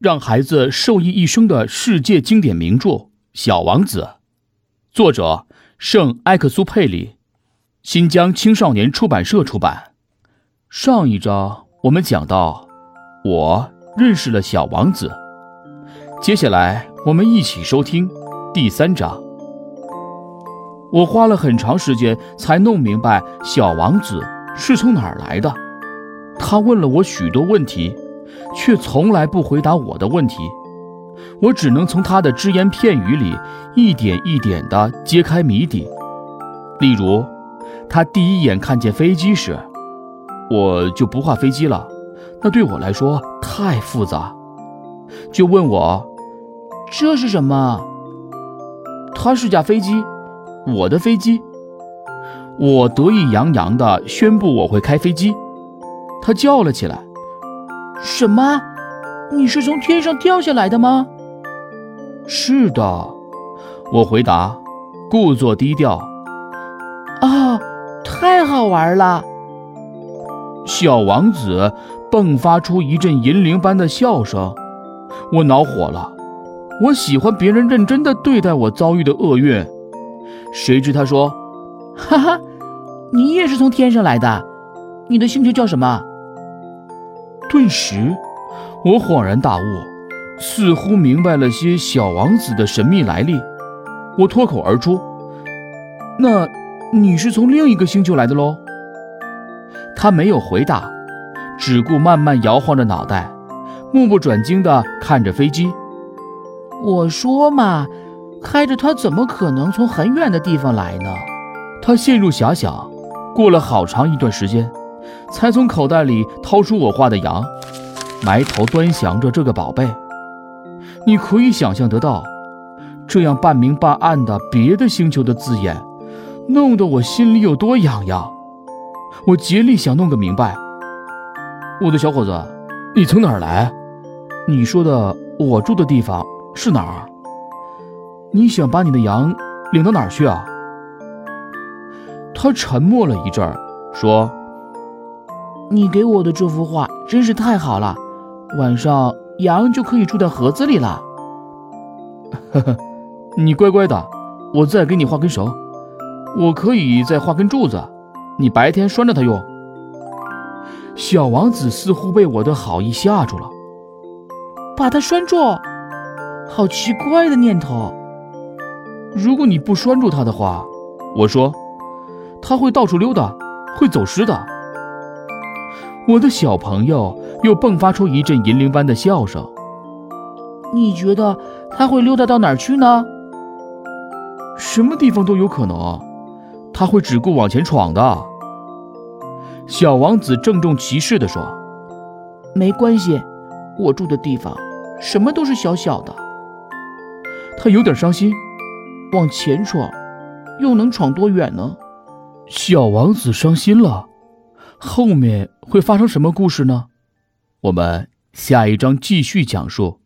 让孩子受益一生的世界经典名著《小王子》，作者圣埃克苏佩里，新疆青少年出版社出版。上一章我们讲到，我认识了小王子。接下来我们一起收听第三章。我花了很长时间才弄明白小王子是从哪儿来的。他问了我许多问题，却从来不回答我的问题。我只能从他的只言片语里一点一点地揭开谜底。例如，他第一眼看见飞机时，我就不画飞机了，那对我来说太复杂。就问我：“这是什么？”他是架飞机。我的飞机，我得意洋洋地宣布我会开飞机。他叫了起来：“什么？你是从天上掉下来的吗？”“是的。”我回答，故作低调。“啊，太好玩了！”小王子迸发出一阵银铃般的笑声。我恼火了，我喜欢别人认真的对待我遭遇的厄运。谁知他说：“哈哈，你也是从天上来的？你的星球叫什么？”顿时，我恍然大悟，似乎明白了些小王子的神秘来历。我脱口而出：“那你是从另一个星球来的喽？”他没有回答，只顾慢慢摇晃着脑袋，目不转睛地看着飞机。我说嘛。开着它怎么可能从很远的地方来呢？他陷入遐想，过了好长一段时间，才从口袋里掏出我画的羊，埋头端详着这个宝贝。你可以想象得到，这样半明半暗的别的星球的字眼，弄得我心里有多痒痒。我竭力想弄个明白。我的小伙子，你从哪儿来？你说的我住的地方是哪儿？你想把你的羊领到哪儿去啊？他沉默了一阵儿，说：“你给我的这幅画真是太好了，晚上羊就可以住在盒子里了。”呵呵，你乖乖的，我再给你画根绳，我可以再画根柱子，你白天拴着它用。小王子似乎被我的好意吓住了，把它拴住，好奇怪的念头。如果你不拴住它的话，我说，它会到处溜达，会走失的。我的小朋友又迸发出一阵银铃般的笑声。你觉得他会溜达到哪儿去呢？什么地方都有可能，他会只顾往前闯的。小王子郑重其事地说：“没关系，我住的地方什么都是小小的。”他有点伤心。往前闯，又能闯多远呢？小王子伤心了，后面会发生什么故事呢？我们下一章继续讲述。